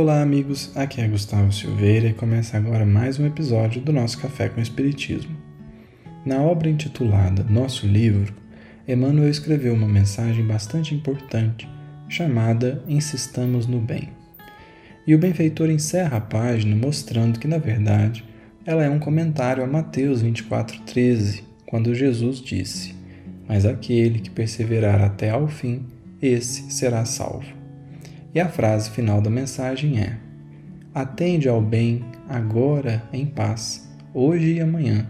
Olá, amigos. Aqui é Gustavo Silveira e começa agora mais um episódio do nosso Café com Espiritismo. Na obra intitulada Nosso Livro, Emmanuel escreveu uma mensagem bastante importante chamada Insistamos no Bem. E o benfeitor encerra a página mostrando que, na verdade, ela é um comentário a Mateus 24,13, quando Jesus disse: Mas aquele que perseverar até ao fim, esse será salvo. E a frase final da mensagem é: Atende ao bem agora em paz, hoje e amanhã,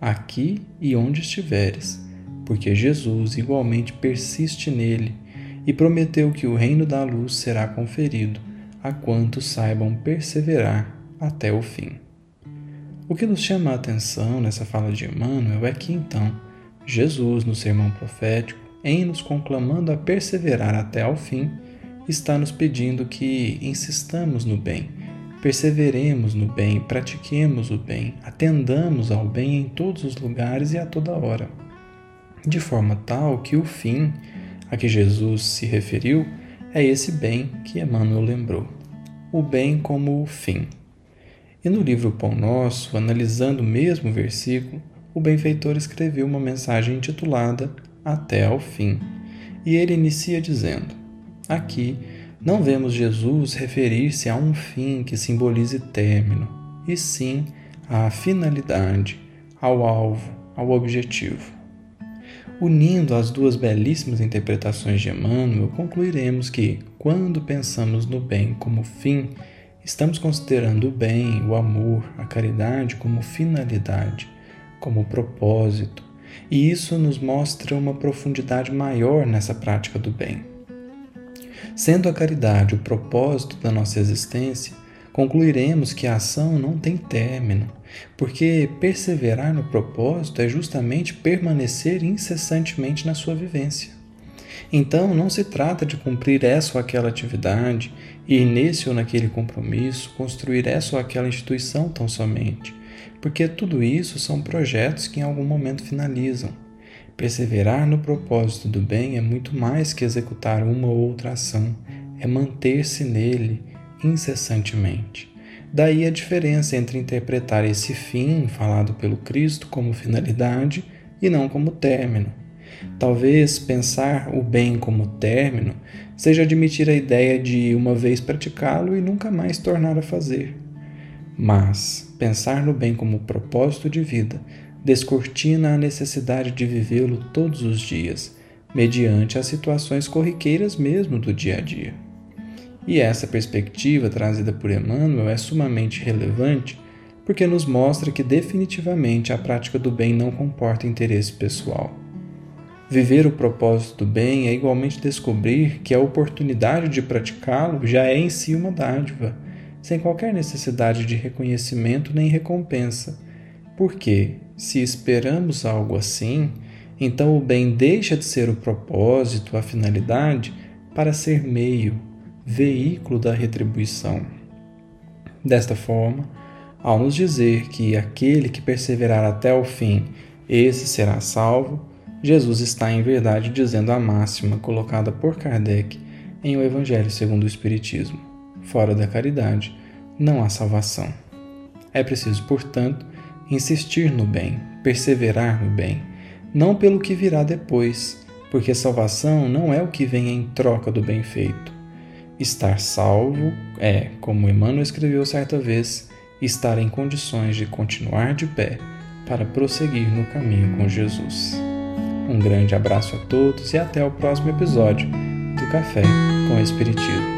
aqui e onde estiveres, porque Jesus igualmente persiste nele e prometeu que o reino da luz será conferido a quantos saibam perseverar até o fim. O que nos chama a atenção nessa fala de Emmanuel é que então Jesus, no sermão profético, em nos conclamando a perseverar até ao fim, está nos pedindo que insistamos no bem, perseveremos no bem, pratiquemos o bem, atendamos ao bem em todos os lugares e a toda hora, de forma tal que o fim a que Jesus se referiu é esse bem que Emmanuel lembrou, o bem como o fim. E no livro Pão Nosso, analisando o mesmo versículo, o benfeitor escreveu uma mensagem intitulada Até ao Fim, e ele inicia dizendo: Aqui não vemos Jesus referir-se a um fim que simbolize término, e sim à finalidade, ao alvo, ao objetivo. Unindo as duas belíssimas interpretações de Emmanuel, concluiremos que, quando pensamos no bem como fim, estamos considerando o bem, o amor, a caridade como finalidade, como propósito, e isso nos mostra uma profundidade maior nessa prática do bem. Sendo a caridade o propósito da nossa existência, concluiremos que a ação não tem término, porque perseverar no propósito é justamente permanecer incessantemente na sua vivência. Então, não se trata de cumprir essa ou aquela atividade, ir nesse ou naquele compromisso, construir essa ou aquela instituição tão somente, porque tudo isso são projetos que em algum momento finalizam Perseverar no propósito do bem é muito mais que executar uma ou outra ação, é manter-se nele incessantemente. Daí a diferença entre interpretar esse fim falado pelo Cristo como finalidade e não como término. Talvez pensar o bem como término seja admitir a ideia de uma vez praticá-lo e nunca mais tornar a fazer. Mas pensar no bem como propósito de vida descortina a necessidade de vivê-lo todos os dias, mediante as situações corriqueiras mesmo do dia a dia. E essa perspectiva trazida por Emmanuel é sumamente relevante porque nos mostra que definitivamente a prática do bem não comporta interesse pessoal. Viver o propósito do bem é igualmente descobrir que a oportunidade de praticá-lo já é em si uma dádiva, sem qualquer necessidade de reconhecimento nem recompensa, porque se esperamos algo assim, então o bem deixa de ser o propósito, a finalidade, para ser meio, veículo da retribuição. Desta forma, ao nos dizer que aquele que perseverar até o fim, esse será salvo, Jesus está em verdade dizendo a máxima colocada por Kardec em O Evangelho segundo o Espiritismo: fora da caridade não há salvação. É preciso, portanto, insistir no bem, perseverar no bem, não pelo que virá depois, porque salvação não é o que vem em troca do bem feito. Estar salvo é, como Emmanuel escreveu certa vez, estar em condições de continuar de pé para prosseguir no caminho com Jesus. Um grande abraço a todos e até o próximo episódio do Café com Espiritismo.